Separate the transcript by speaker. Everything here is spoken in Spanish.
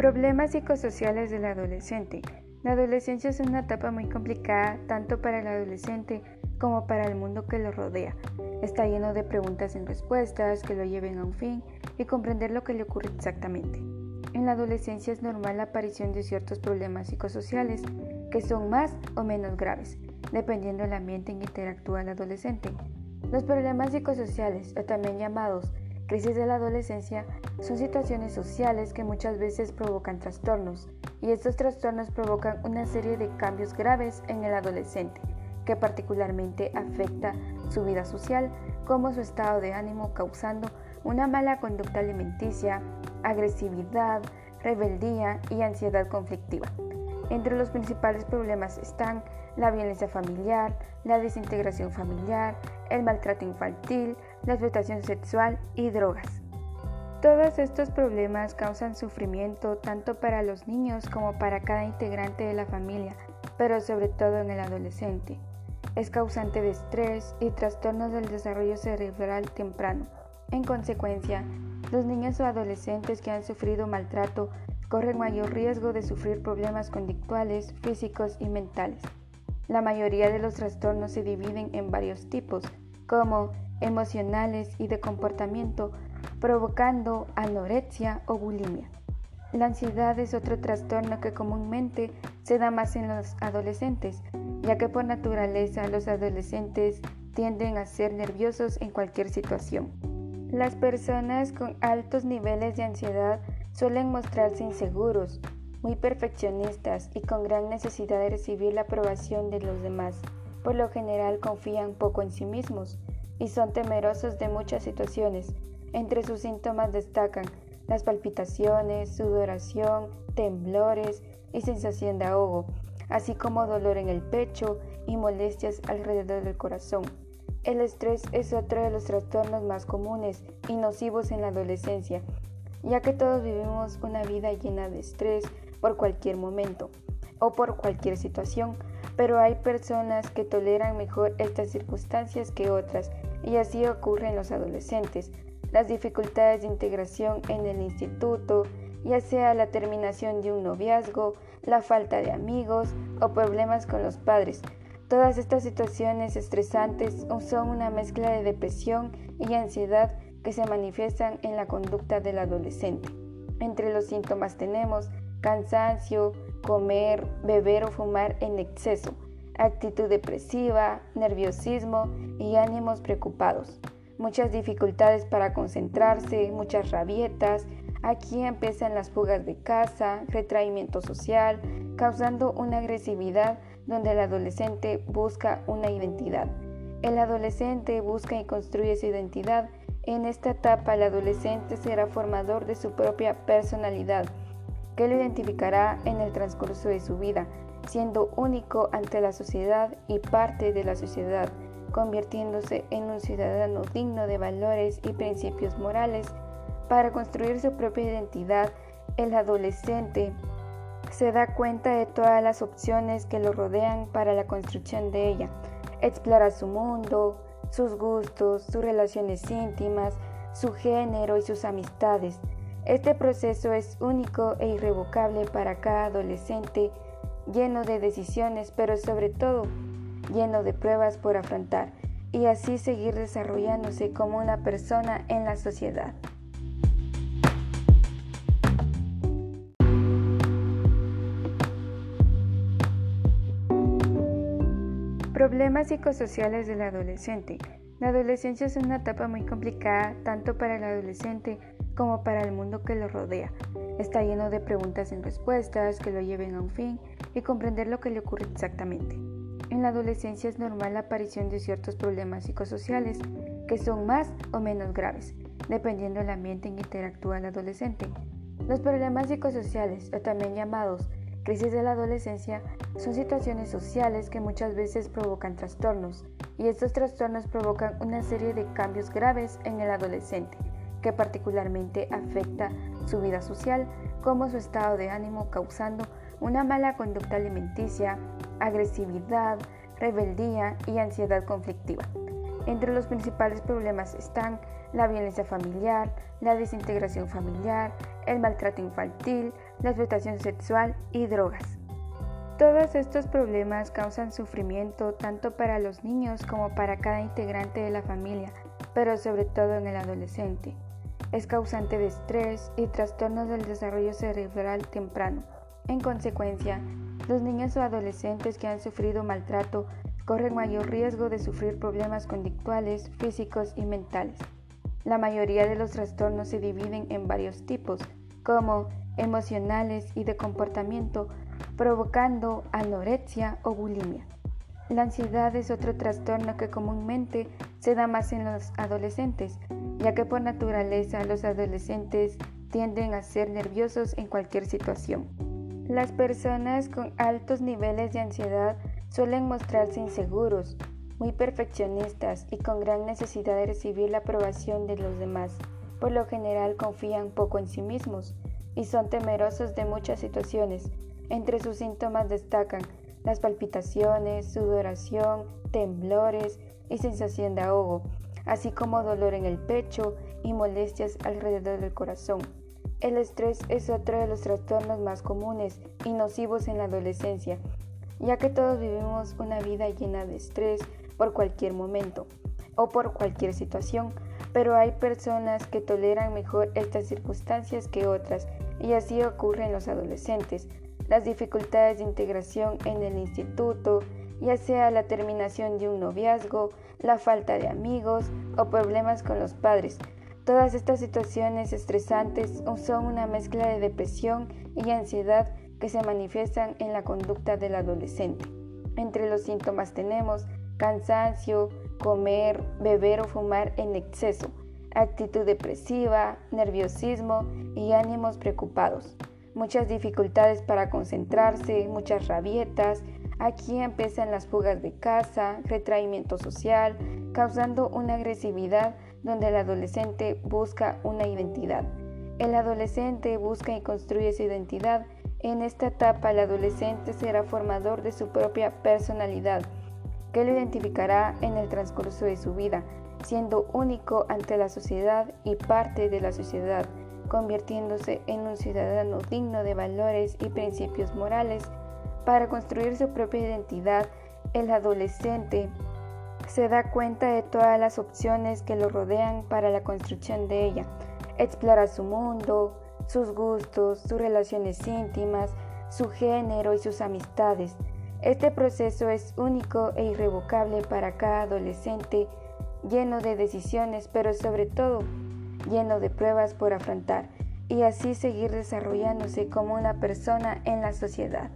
Speaker 1: Problemas psicosociales del adolescente. La adolescencia es una etapa muy complicada tanto para el adolescente como para el mundo que lo rodea. Está lleno de preguntas y respuestas que lo lleven a un fin y comprender lo que le ocurre exactamente. En la adolescencia es normal la aparición de ciertos problemas psicosociales que son más o menos graves, dependiendo del ambiente en que interactúa el adolescente. Los problemas psicosociales, o también llamados crisis de la adolescencia, son situaciones sociales que muchas veces provocan trastornos, y estos trastornos provocan una serie de cambios graves en el adolescente, que particularmente afecta su vida social, como su estado de ánimo, causando una mala conducta alimenticia, agresividad, rebeldía y ansiedad conflictiva. Entre los principales problemas están la violencia familiar, la desintegración familiar, el maltrato infantil, la explotación sexual y drogas. Todos estos problemas causan sufrimiento tanto para los niños como para cada integrante de la familia, pero sobre todo en el adolescente. Es causante de estrés y trastornos del desarrollo cerebral temprano. En consecuencia, los niños o adolescentes que han sufrido maltrato corren mayor riesgo de sufrir problemas conductuales, físicos y mentales. La mayoría de los trastornos se dividen en varios tipos, como emocionales y de comportamiento, provocando anorexia o bulimia. La ansiedad es otro trastorno que comúnmente se da más en los adolescentes, ya que por naturaleza los adolescentes tienden a ser nerviosos en cualquier situación. Las personas con altos niveles de ansiedad suelen mostrarse inseguros, muy perfeccionistas y con gran necesidad de recibir la aprobación de los demás. Por lo general confían poco en sí mismos y son temerosos de muchas situaciones. Entre sus síntomas destacan las palpitaciones, sudoración, temblores y sensación de ahogo, así como dolor en el pecho y molestias alrededor del corazón. El estrés es otro de los trastornos más comunes y nocivos en la adolescencia, ya que todos vivimos una vida llena de estrés, por cualquier momento o por cualquier situación, pero hay personas que toleran mejor estas circunstancias que otras y así ocurre en los adolescentes. Las dificultades de integración en el instituto, ya sea la terminación de un noviazgo, la falta de amigos o problemas con los padres. Todas estas situaciones estresantes son una mezcla de depresión y ansiedad que se manifiestan en la conducta del adolescente. Entre los síntomas tenemos cansancio, comer, beber o fumar en exceso, actitud depresiva, nerviosismo y ánimos preocupados. Muchas dificultades para concentrarse, muchas rabietas. Aquí empiezan las fugas de casa, retraimiento social, causando una agresividad donde el adolescente busca una identidad. El adolescente busca y construye su identidad. En esta etapa el adolescente será formador de su propia personalidad que lo identificará en el transcurso de su vida, siendo único ante la sociedad y parte de la sociedad, convirtiéndose en un ciudadano digno de valores y principios morales. Para construir su propia identidad, el adolescente se da cuenta de todas las opciones que lo rodean para la construcción de ella. Explora su mundo, sus gustos, sus relaciones íntimas, su género y sus amistades. Este proceso es único e irrevocable para cada adolescente, lleno de decisiones, pero sobre todo lleno de pruebas por afrontar, y así seguir desarrollándose como una persona en la sociedad. Problemas psicosociales del adolescente. La adolescencia es una etapa muy complicada tanto para el adolescente como para el mundo que lo rodea. Está lleno de preguntas y respuestas que lo lleven a un fin y comprender lo que le ocurre exactamente. En la adolescencia es normal la aparición de ciertos problemas psicosociales que son más o menos graves, dependiendo del ambiente en que interactúa el adolescente. Los problemas psicosociales, o también llamados crisis de la adolescencia, son situaciones sociales que muchas veces provocan trastornos, y estos trastornos provocan una serie de cambios graves en el adolescente que particularmente afecta su vida social, como su estado de ánimo, causando una mala conducta alimenticia, agresividad, rebeldía y ansiedad conflictiva. Entre los principales problemas están la violencia familiar, la desintegración familiar, el maltrato infantil, la explotación sexual y drogas. Todos estos problemas causan sufrimiento tanto para los niños como para cada integrante de la familia, pero sobre todo en el adolescente. Es causante de estrés y trastornos del desarrollo cerebral temprano. En consecuencia, los niños o adolescentes que han sufrido maltrato corren mayor riesgo de sufrir problemas conductuales, físicos y mentales. La mayoría de los trastornos se dividen en varios tipos, como emocionales y de comportamiento, provocando anorexia o bulimia. La ansiedad es otro trastorno que comúnmente se da más en los adolescentes, ya que por naturaleza los adolescentes tienden a ser nerviosos en cualquier situación. Las personas con altos niveles de ansiedad suelen mostrarse inseguros, muy perfeccionistas y con gran necesidad de recibir la aprobación de los demás. Por lo general confían poco en sí mismos y son temerosos de muchas situaciones. Entre sus síntomas destacan las palpitaciones, sudoración, temblores y sensación de ahogo, así como dolor en el pecho y molestias alrededor del corazón. El estrés es otro de los trastornos más comunes y nocivos en la adolescencia, ya que todos vivimos una vida llena de estrés por cualquier momento o por cualquier situación, pero hay personas que toleran mejor estas circunstancias que otras y así ocurre en los adolescentes. Las dificultades de integración en el instituto, ya sea la terminación de un noviazgo, la falta de amigos o problemas con los padres, Todas estas situaciones estresantes son una mezcla de depresión y ansiedad que se manifiestan en la conducta del adolescente. Entre los síntomas tenemos cansancio, comer, beber o fumar en exceso, actitud depresiva, nerviosismo y ánimos preocupados. Muchas dificultades para concentrarse, muchas rabietas. Aquí empiezan las fugas de casa, retraimiento social, causando una agresividad donde el adolescente busca una identidad. El adolescente busca y construye su identidad. En esta etapa el adolescente será formador de su propia personalidad, que lo identificará en el transcurso de su vida, siendo único ante la sociedad y parte de la sociedad, convirtiéndose en un ciudadano digno de valores y principios morales. Para construir su propia identidad, el adolescente se da cuenta de todas las opciones que lo rodean para la construcción de ella. Explora su mundo, sus gustos, sus relaciones íntimas, su género y sus amistades. Este proceso es único e irrevocable para cada adolescente, lleno de decisiones, pero sobre todo lleno de pruebas por afrontar, y así seguir desarrollándose como una persona en la sociedad.